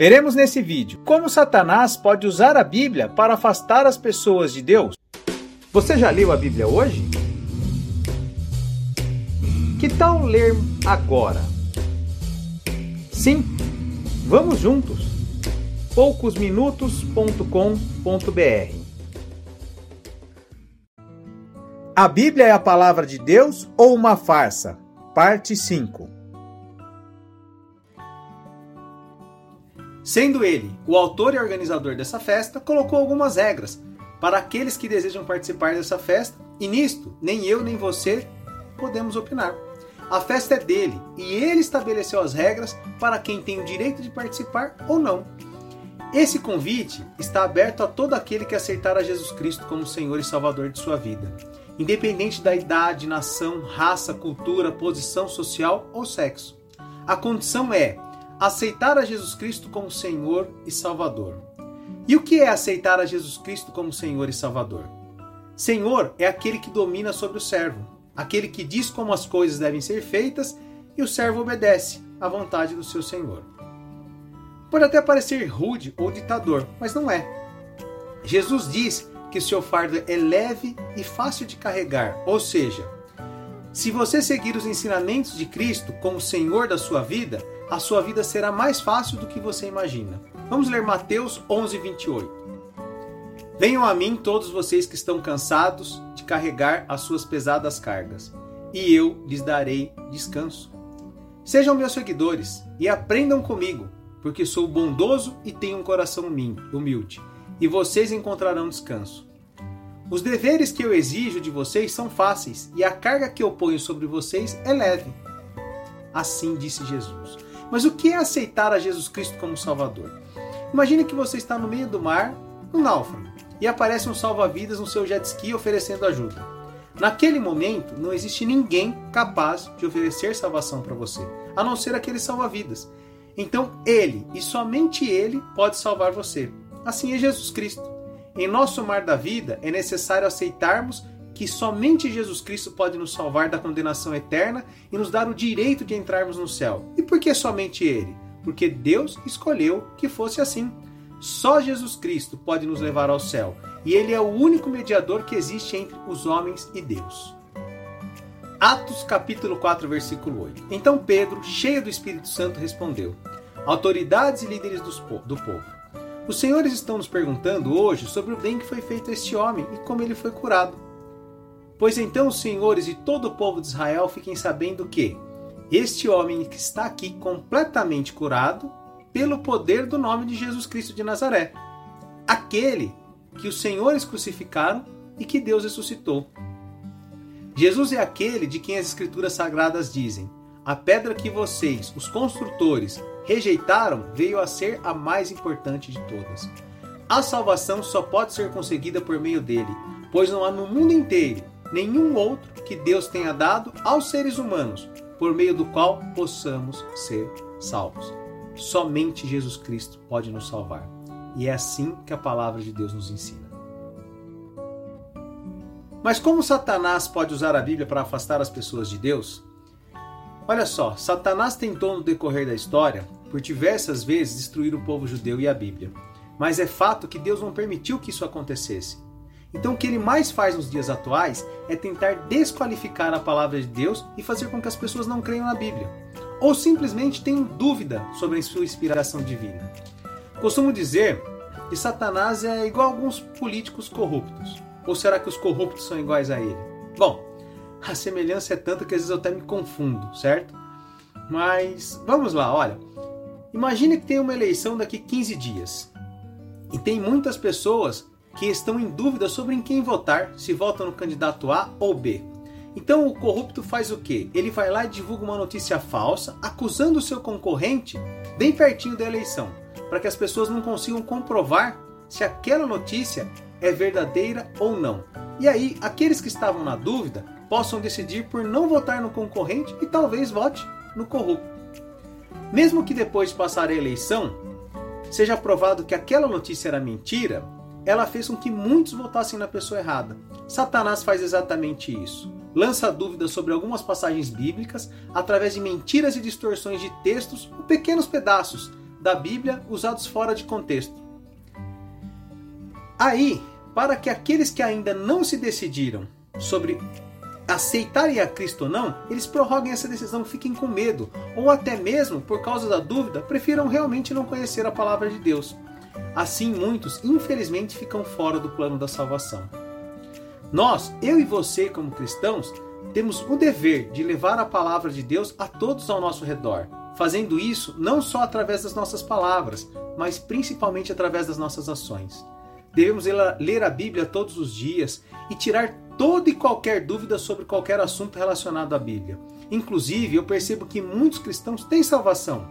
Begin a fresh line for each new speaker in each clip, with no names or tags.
Veremos nesse vídeo como Satanás pode usar a Bíblia para afastar as pessoas de Deus. Você já leu a Bíblia hoje? Que tal ler agora? Sim, vamos juntos. poucosminutos.com.br A Bíblia é a palavra de Deus ou uma farsa? Parte 5 Sendo ele o autor e organizador dessa festa, colocou algumas regras para aqueles que desejam participar dessa festa, e nisto nem eu nem você podemos opinar. A festa é dele e ele estabeleceu as regras para quem tem o direito de participar ou não. Esse convite está aberto a todo aquele que aceitar a Jesus Cristo como Senhor e Salvador de sua vida independente da idade, nação, raça, cultura, posição social ou sexo. A condição é aceitar a Jesus Cristo como Senhor e Salvador. E o que é aceitar a Jesus Cristo como Senhor e Salvador? Senhor é aquele que domina sobre o servo, aquele que diz como as coisas devem ser feitas e o servo obedece à vontade do seu Senhor. Pode até parecer rude ou ditador, mas não é. Jesus diz que seu fardo é leve e fácil de carregar. Ou seja, se você seguir os ensinamentos de Cristo como Senhor da sua vida, a sua vida será mais fácil do que você imagina. Vamos ler Mateus 11, 28. Venham a mim todos vocês que estão cansados de carregar as suas pesadas cargas, e eu lhes darei descanso. Sejam meus seguidores e aprendam comigo, porque sou bondoso e tenho um coração humilde e vocês encontrarão descanso. Os deveres que eu exijo de vocês são fáceis e a carga que eu ponho sobre vocês é leve. Assim disse Jesus. Mas o que é aceitar a Jesus Cristo como Salvador? Imagine que você está no meio do mar, um náufrago, e aparece um salva-vidas no seu jet ski oferecendo ajuda. Naquele momento, não existe ninguém capaz de oferecer salvação para você, a não ser aquele salva-vidas. Então, ele e somente ele pode salvar você. Assim é Jesus Cristo. Em nosso mar da vida é necessário aceitarmos que somente Jesus Cristo pode nos salvar da condenação eterna e nos dar o direito de entrarmos no céu. E por que somente Ele? Porque Deus escolheu que fosse assim. Só Jesus Cristo pode nos levar ao céu e Ele é o único mediador que existe entre os homens e Deus. Atos capítulo 4, versículo 8. Então Pedro, cheio do Espírito Santo, respondeu: Autoridades e líderes do povo os senhores estão nos perguntando hoje sobre o bem que foi feito a este homem e como ele foi curado. Pois então os senhores e todo o povo de Israel fiquem sabendo que este homem que está aqui completamente curado pelo poder do nome de Jesus Cristo de Nazaré, aquele que os senhores crucificaram e que Deus ressuscitou. Jesus é aquele de quem as escrituras sagradas dizem: a pedra que vocês, os construtores, rejeitaram veio a ser a mais importante de todas. A salvação só pode ser conseguida por meio dele, pois não há no mundo inteiro nenhum outro que Deus tenha dado aos seres humanos, por meio do qual possamos ser salvos. Somente Jesus Cristo pode nos salvar. E é assim que a palavra de Deus nos ensina. Mas como Satanás pode usar a Bíblia para afastar as pessoas de Deus? Olha só, Satanás tentou no decorrer da história, por diversas vezes, destruir o povo judeu e a Bíblia. Mas é fato que Deus não permitiu que isso acontecesse. Então, o que ele mais faz nos dias atuais é tentar desqualificar a palavra de Deus e fazer com que as pessoas não creiam na Bíblia, ou simplesmente tenham dúvida sobre a sua inspiração divina. Costumo dizer que Satanás é igual a alguns políticos corruptos. Ou será que os corruptos são iguais a ele? Bom, a semelhança é tanta que às vezes eu até me confundo, certo? Mas vamos lá, olha. Imagine que tem uma eleição daqui 15 dias. E tem muitas pessoas que estão em dúvida sobre em quem votar, se votam no candidato A ou B. Então o corrupto faz o quê? Ele vai lá e divulga uma notícia falsa, acusando o seu concorrente bem pertinho da eleição, para que as pessoas não consigam comprovar se aquela notícia é verdadeira ou não. E aí, aqueles que estavam na dúvida possam decidir por não votar no concorrente e talvez vote no corrupto. Mesmo que depois de passar a eleição seja provado que aquela notícia era mentira, ela fez com que muitos votassem na pessoa errada. Satanás faz exatamente isso. Lança dúvidas sobre algumas passagens bíblicas através de mentiras e distorções de textos ou pequenos pedaços, da Bíblia usados fora de contexto. Aí, para que aqueles que ainda não se decidiram sobre aceitarem a Cristo ou não, eles prorroguem essa decisão, fiquem com medo, ou até mesmo, por causa da dúvida, prefiram realmente não conhecer a palavra de Deus. Assim, muitos, infelizmente, ficam fora do plano da salvação. Nós, eu e você, como cristãos, temos o dever de levar a palavra de Deus a todos ao nosso redor, fazendo isso não só através das nossas palavras, mas principalmente através das nossas ações. Devemos ler a Bíblia todos os dias e tirar toda e qualquer dúvida sobre qualquer assunto relacionado à Bíblia. Inclusive, eu percebo que muitos cristãos têm salvação.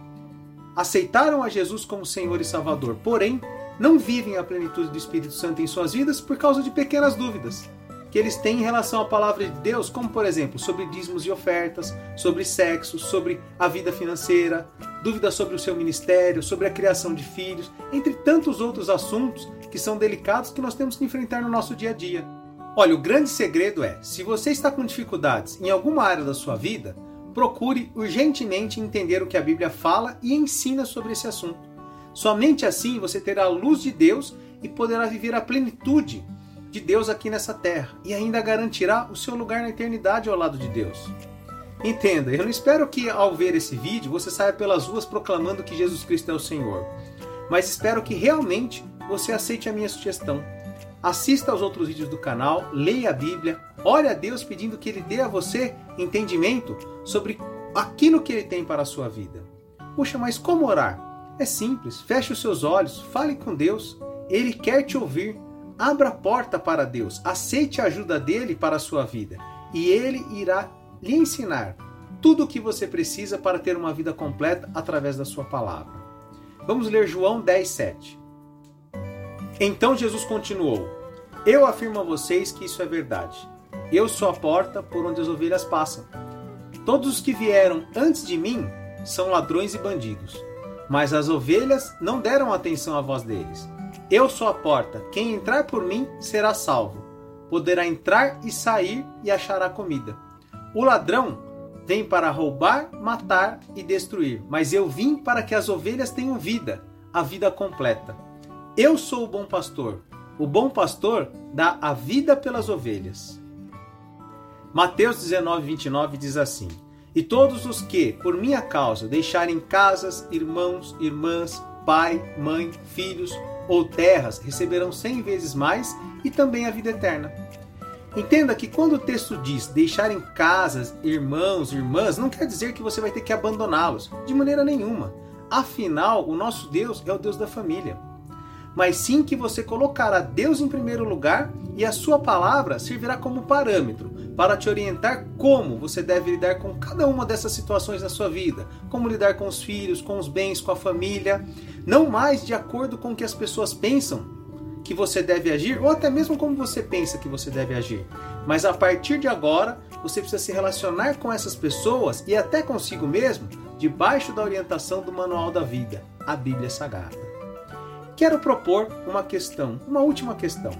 Aceitaram a Jesus como Senhor e Salvador, porém, não vivem a plenitude do Espírito Santo em suas vidas por causa de pequenas dúvidas que eles têm em relação à palavra de Deus, como por exemplo, sobre dízimos e ofertas, sobre sexo, sobre a vida financeira, dúvidas sobre o seu ministério, sobre a criação de filhos, entre tantos outros assuntos que são delicados que nós temos que enfrentar no nosso dia a dia. Olha, o grande segredo é: se você está com dificuldades em alguma área da sua vida, procure urgentemente entender o que a Bíblia fala e ensina sobre esse assunto. Somente assim você terá a luz de Deus e poderá viver a plenitude de Deus aqui nessa terra e ainda garantirá o seu lugar na eternidade ao lado de Deus. Entenda, eu não espero que ao ver esse vídeo você saia pelas ruas proclamando que Jesus Cristo é o Senhor, mas espero que realmente você aceite a minha sugestão assista aos outros vídeos do canal, leia a Bíblia, ore a Deus pedindo que Ele dê a você entendimento sobre aquilo que Ele tem para a sua vida. Puxa, mas como orar? É simples, feche os seus olhos, fale com Deus, Ele quer te ouvir. Abra a porta para Deus, aceite a ajuda dele para a sua vida e Ele irá lhe ensinar tudo o que você precisa para ter uma vida completa através da sua palavra. Vamos ler João 10, 7. Então Jesus continuou: Eu afirmo a vocês que isso é verdade. Eu sou a porta por onde as ovelhas passam. Todos os que vieram antes de mim são ladrões e bandidos, mas as ovelhas não deram atenção à voz deles. Eu sou a porta. Quem entrar por mim será salvo. Poderá entrar e sair e achará comida. O ladrão vem para roubar, matar e destruir, mas eu vim para que as ovelhas tenham vida, a vida completa. Eu sou o bom pastor. O bom pastor dá a vida pelas ovelhas. Mateus 19, 29 diz assim: E todos os que, por minha causa, deixarem casas, irmãos, irmãs, pai, mãe, filhos ou terras, receberão cem vezes mais e também a vida eterna. Entenda que quando o texto diz deixarem casas, irmãos, irmãs, não quer dizer que você vai ter que abandoná-los, de maneira nenhuma. Afinal, o nosso Deus é o Deus da família mas sim que você colocará Deus em primeiro lugar e a sua palavra servirá como parâmetro para te orientar como você deve lidar com cada uma dessas situações na sua vida, como lidar com os filhos, com os bens, com a família, não mais de acordo com o que as pessoas pensam que você deve agir, ou até mesmo como você pensa que você deve agir. Mas a partir de agora, você precisa se relacionar com essas pessoas e até consigo mesmo, debaixo da orientação do Manual da Vida, a Bíblia Sagrada. Quero propor uma questão, uma última questão.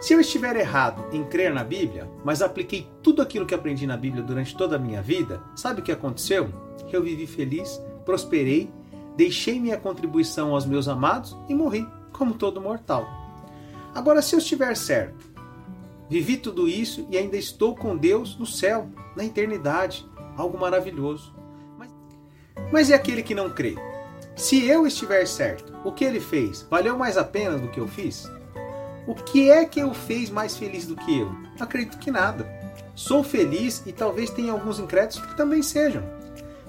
Se eu estiver errado em crer na Bíblia, mas apliquei tudo aquilo que aprendi na Bíblia durante toda a minha vida, sabe o que aconteceu? Eu vivi feliz, prosperei, deixei minha contribuição aos meus amados e morri, como todo mortal. Agora, se eu estiver certo, vivi tudo isso e ainda estou com Deus no céu, na eternidade, algo maravilhoso. Mas, mas e aquele que não crê? Se eu estiver certo, o que ele fez valeu mais a pena do que eu fiz? O que é que eu fez mais feliz do que eu? Acredito que nada. Sou feliz e talvez tenha alguns incrédulos que também sejam.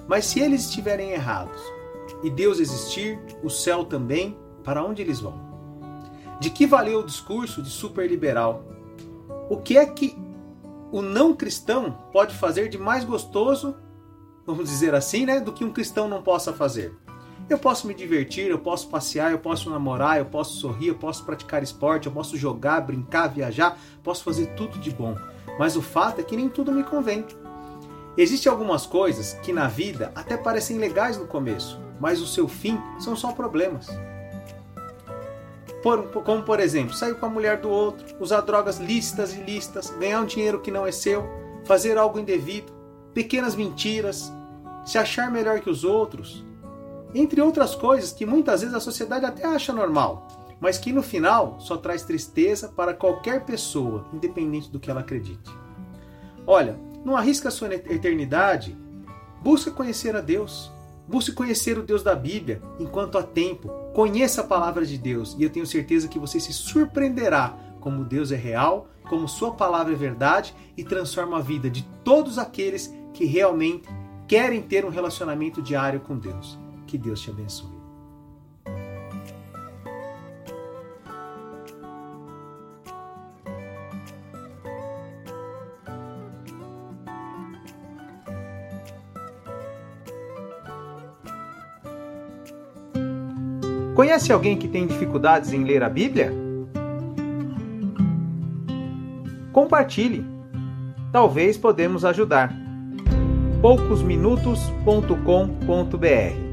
Mas se eles estiverem errados e Deus existir, o céu também, para onde eles vão? De que valeu o discurso de superliberal? O que é que o não cristão pode fazer de mais gostoso, vamos dizer assim, né, do que um cristão não possa fazer? Eu posso me divertir, eu posso passear, eu posso namorar, eu posso sorrir, eu posso praticar esporte, eu posso jogar, brincar, viajar, posso fazer tudo de bom. Mas o fato é que nem tudo me convém. Existem algumas coisas que na vida até parecem legais no começo, mas o seu fim são só problemas. Por, como por exemplo, sair com a mulher do outro, usar drogas lícitas e ilícitas, ganhar um dinheiro que não é seu, fazer algo indevido, pequenas mentiras, se achar melhor que os outros, entre outras coisas que muitas vezes a sociedade até acha normal, mas que no final só traz tristeza para qualquer pessoa, independente do que ela acredite. Olha, não arrisca a sua eternidade, busca conhecer a Deus. Busque conhecer o Deus da Bíblia enquanto há tempo. Conheça a palavra de Deus e eu tenho certeza que você se surpreenderá como Deus é real, como Sua palavra é verdade e transforma a vida de todos aqueles que realmente querem ter um relacionamento diário com Deus. Que Deus te abençoe. Conhece alguém que tem dificuldades em ler a Bíblia? Compartilhe. Talvez podemos ajudar. poucosminutos.com.br